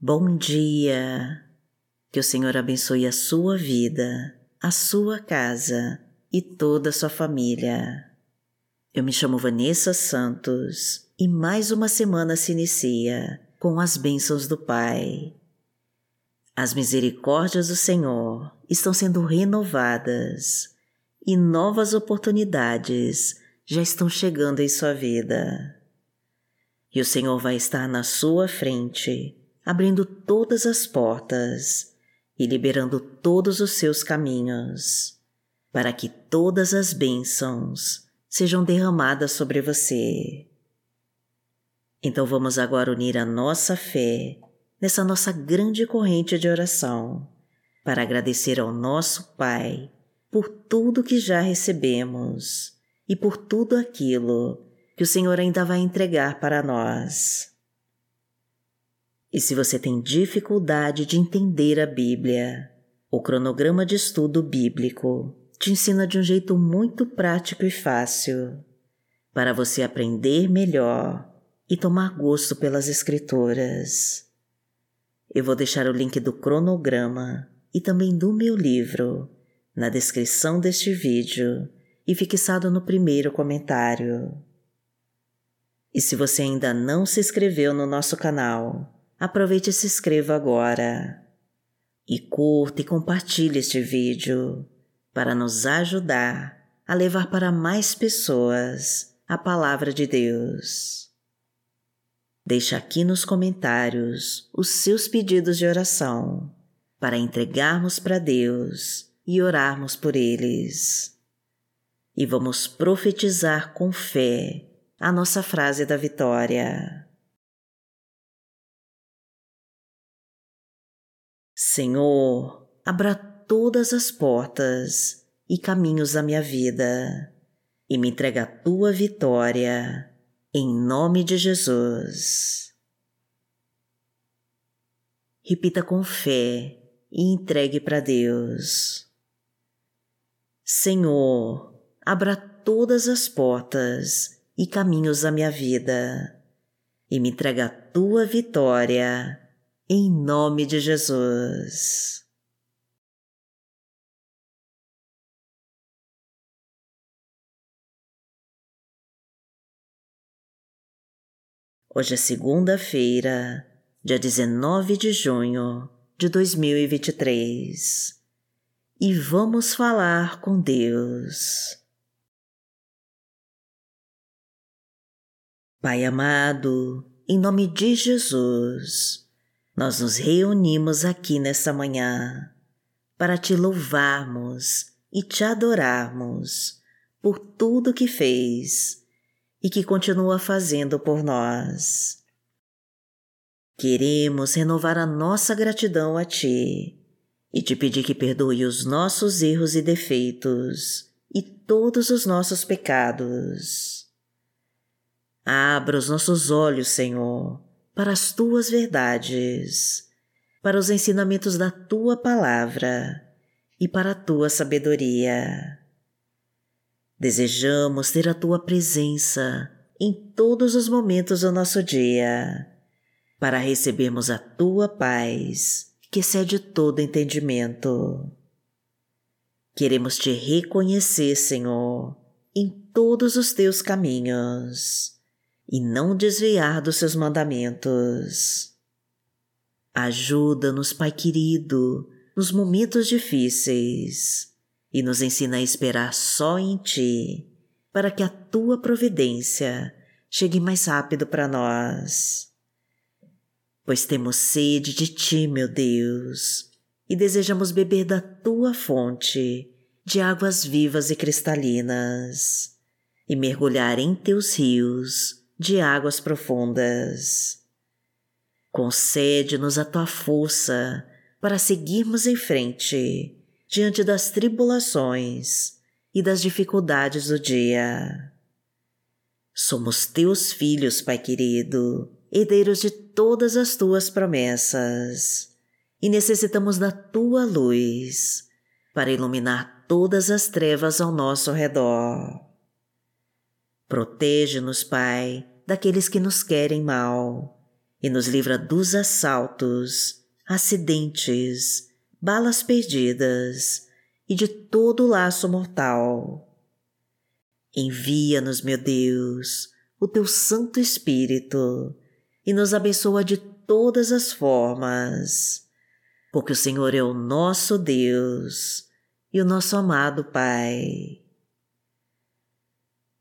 Bom dia! Que o Senhor abençoe a sua vida, a sua casa e toda a sua família. Eu me chamo Vanessa Santos e mais uma semana se inicia com as bênçãos do Pai. As misericórdias do Senhor estão sendo renovadas e novas oportunidades já estão chegando em sua vida. E o Senhor vai estar na sua frente abrindo todas as portas e liberando todos os seus caminhos, para que todas as bênçãos sejam derramadas sobre você. Então vamos agora unir a nossa fé nessa nossa grande corrente de oração para agradecer ao nosso Pai por tudo que já recebemos e por tudo aquilo que o Senhor ainda vai entregar para nós. E se você tem dificuldade de entender a Bíblia, o cronograma de estudo bíblico te ensina de um jeito muito prático e fácil para você aprender melhor e tomar gosto pelas Escrituras. Eu vou deixar o link do cronograma e também do meu livro na descrição deste vídeo e fixado no primeiro comentário. E se você ainda não se inscreveu no nosso canal, aproveite e se inscreva agora. E curta e compartilhe este vídeo para nos ajudar a levar para mais pessoas a palavra de Deus. Deixe aqui nos comentários os seus pedidos de oração para entregarmos para Deus e orarmos por eles. E vamos profetizar com fé a nossa frase da vitória. Senhor, abra todas as portas e caminhos da minha vida e me entrega a tua vitória, em nome de Jesus. Repita com fé e entregue para Deus. Senhor, abra todas as portas e caminhos da minha vida e me entrega a tua vitória em nome de Jesus. Hoje é segunda-feira, dia 19 de junho de 2023 e vamos falar com Deus. Pai amado, em nome de Jesus, nós nos reunimos aqui nessa manhã para te louvarmos e te adorarmos por tudo que fez e que continua fazendo por nós. Queremos renovar a nossa gratidão a Ti e te pedir que perdoe os nossos erros e defeitos e todos os nossos pecados. Abra os nossos olhos, Senhor para as tuas verdades, para os ensinamentos da tua palavra e para a tua sabedoria. Desejamos ter a tua presença em todos os momentos do nosso dia, para recebermos a tua paz, que excede todo entendimento. Queremos te reconhecer, Senhor, em todos os teus caminhos e não desviar dos seus mandamentos. Ajuda-nos, Pai querido, nos momentos difíceis e nos ensina a esperar só em Ti, para que a Tua providência chegue mais rápido para nós. Pois temos sede de Ti, meu Deus, e desejamos beber da Tua fonte de águas vivas e cristalinas, e mergulhar em Teus rios de águas profundas. Concede-nos a tua força para seguirmos em frente diante das tribulações e das dificuldades do dia. Somos teus filhos, Pai querido, herdeiros de todas as tuas promessas, e necessitamos da tua luz para iluminar todas as trevas ao nosso redor. Protege-nos, Pai, daqueles que nos querem mal e nos livra dos assaltos, acidentes, balas perdidas e de todo laço mortal. Envia-nos, meu Deus, o teu Santo Espírito e nos abençoa de todas as formas, porque o Senhor é o nosso Deus e o nosso amado Pai.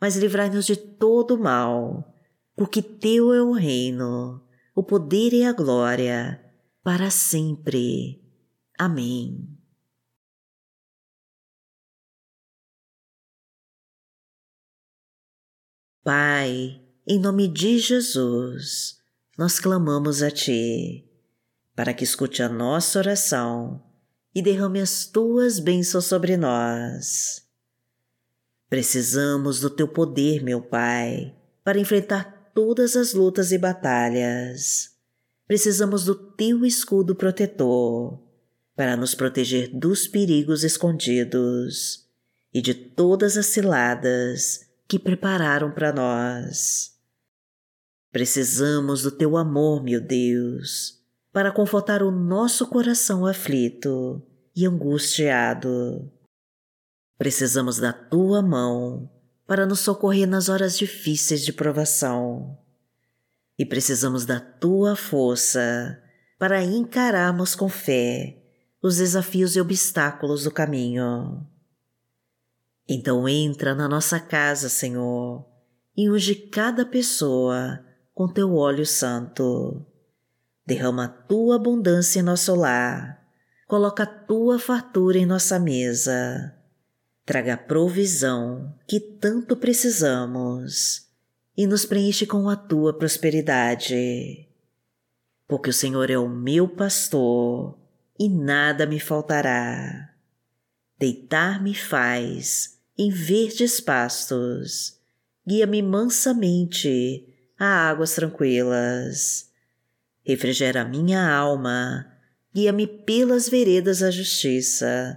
mas livrai-nos de todo mal, porque Teu é o reino, o poder e a glória, para sempre. Amém. Pai, em nome de Jesus, nós clamamos a Ti, para que escute a nossa oração e derrame as Tuas bênçãos sobre nós. Precisamos do Teu poder, meu Pai, para enfrentar todas as lutas e batalhas. Precisamos do Teu escudo protetor para nos proteger dos perigos escondidos e de todas as ciladas que prepararam para nós. Precisamos do teu amor, meu Deus, para confortar o nosso coração aflito e angustiado. Precisamos da tua mão para nos socorrer nas horas difíceis de provação. E precisamos da tua força para encararmos com fé os desafios e obstáculos do caminho. Então entra na nossa casa, Senhor, e unge cada pessoa com teu óleo santo. Derrama a tua abundância em nosso lar. Coloca a tua fartura em nossa mesa. Traga a provisão que tanto precisamos e nos preenche com a tua prosperidade. Porque o Senhor é o meu pastor e nada me faltará. Deitar-me faz em verdes pastos, guia-me mansamente a águas tranquilas. Refrigera minha alma, guia-me pelas veredas da justiça,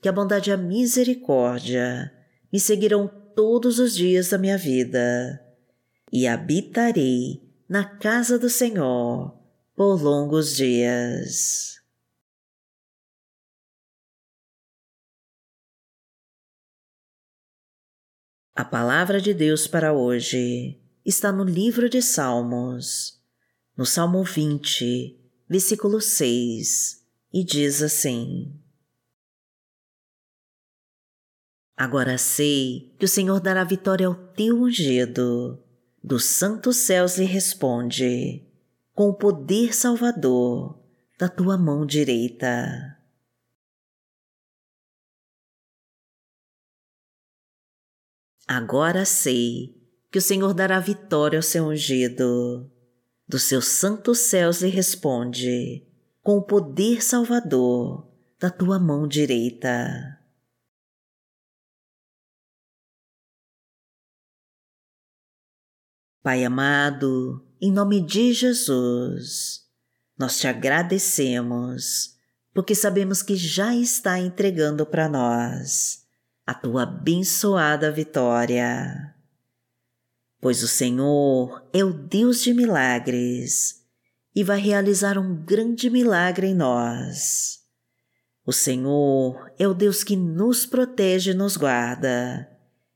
que a bondade e a misericórdia me seguirão todos os dias da minha vida, e habitarei na casa do Senhor por longos dias. A palavra de Deus para hoje está no livro de Salmos, no Salmo 20, versículo 6, e diz assim: Agora sei que o Senhor dará vitória ao teu ungido. Dos santos céus lhe responde, com o poder salvador da tua mão direita. Agora sei que o Senhor dará vitória ao seu ungido. Dos seus santos céus lhe responde, com o poder salvador da tua mão direita. Pai amado, em nome de Jesus, nós te agradecemos porque sabemos que já está entregando para nós a tua abençoada vitória. Pois o Senhor é o Deus de milagres e vai realizar um grande milagre em nós. O Senhor é o Deus que nos protege e nos guarda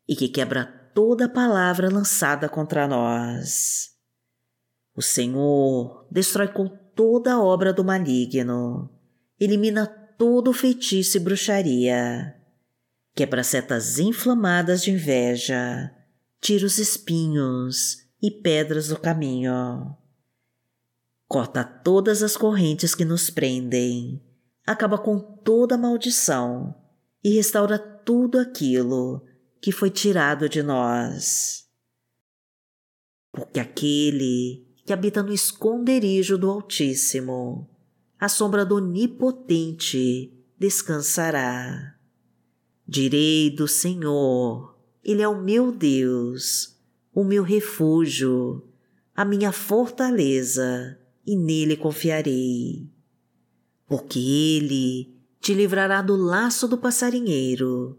e que quebra toda palavra lançada contra nós. O Senhor destrói com toda a obra do maligno, elimina todo feitiço e bruxaria, quebra setas inflamadas de inveja, tira os espinhos e pedras do caminho. Corta todas as correntes que nos prendem, acaba com toda maldição e restaura tudo aquilo que foi tirado de nós. Porque aquele que habita no esconderijo do Altíssimo, a sombra do Onipotente descansará. Direi do Senhor, Ele é o meu Deus, o meu refúgio, a minha fortaleza, e nele confiarei. Porque Ele te livrará do laço do passarinheiro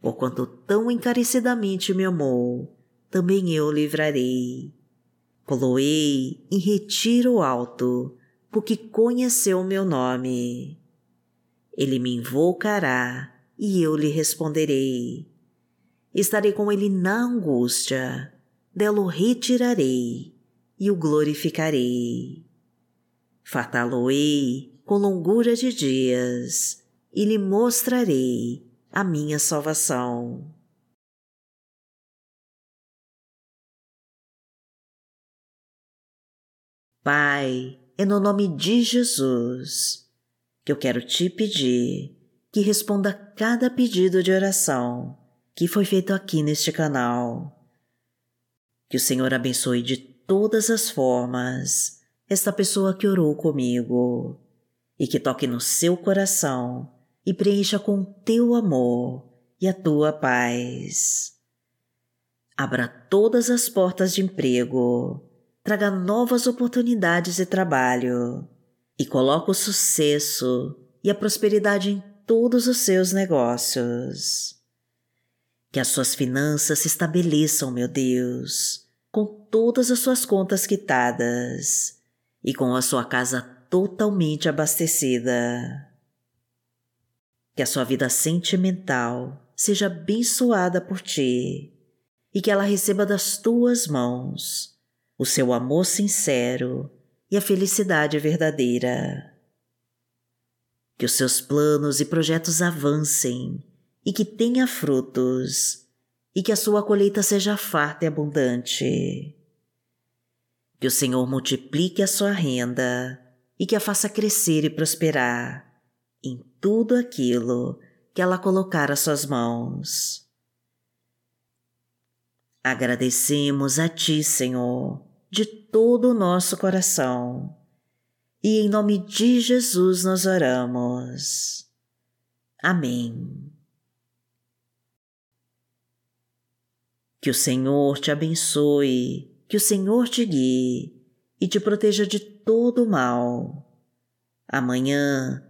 porquanto tão encarecidamente me amou, também eu livrarei. Coloei em retiro alto, porque conheceu meu nome. Ele me invocará e eu lhe responderei. Estarei com ele na angústia, dela o retirarei e o glorificarei. Fartá-lo-ei com longura de dias e lhe mostrarei a minha salvação. Pai, é no nome de Jesus que eu quero te pedir que responda a cada pedido de oração que foi feito aqui neste canal. Que o Senhor abençoe de todas as formas esta pessoa que orou comigo e que toque no seu coração e preencha com teu amor e a tua paz. Abra todas as portas de emprego, traga novas oportunidades de trabalho e coloque o sucesso e a prosperidade em todos os seus negócios. Que as suas finanças se estabeleçam, meu Deus, com todas as suas contas quitadas e com a sua casa totalmente abastecida que a sua vida sentimental seja abençoada por ti e que ela receba das tuas mãos o seu amor sincero e a felicidade verdadeira. Que os seus planos e projetos avancem e que tenha frutos e que a sua colheita seja farta e abundante. Que o Senhor multiplique a sua renda e que a faça crescer e prosperar tudo aquilo que ela colocar às suas mãos. Agradecemos a Ti, Senhor, de todo o nosso coração, e em nome de Jesus nós oramos. Amém. Que o Senhor te abençoe, que o Senhor te guie e te proteja de todo o mal. Amanhã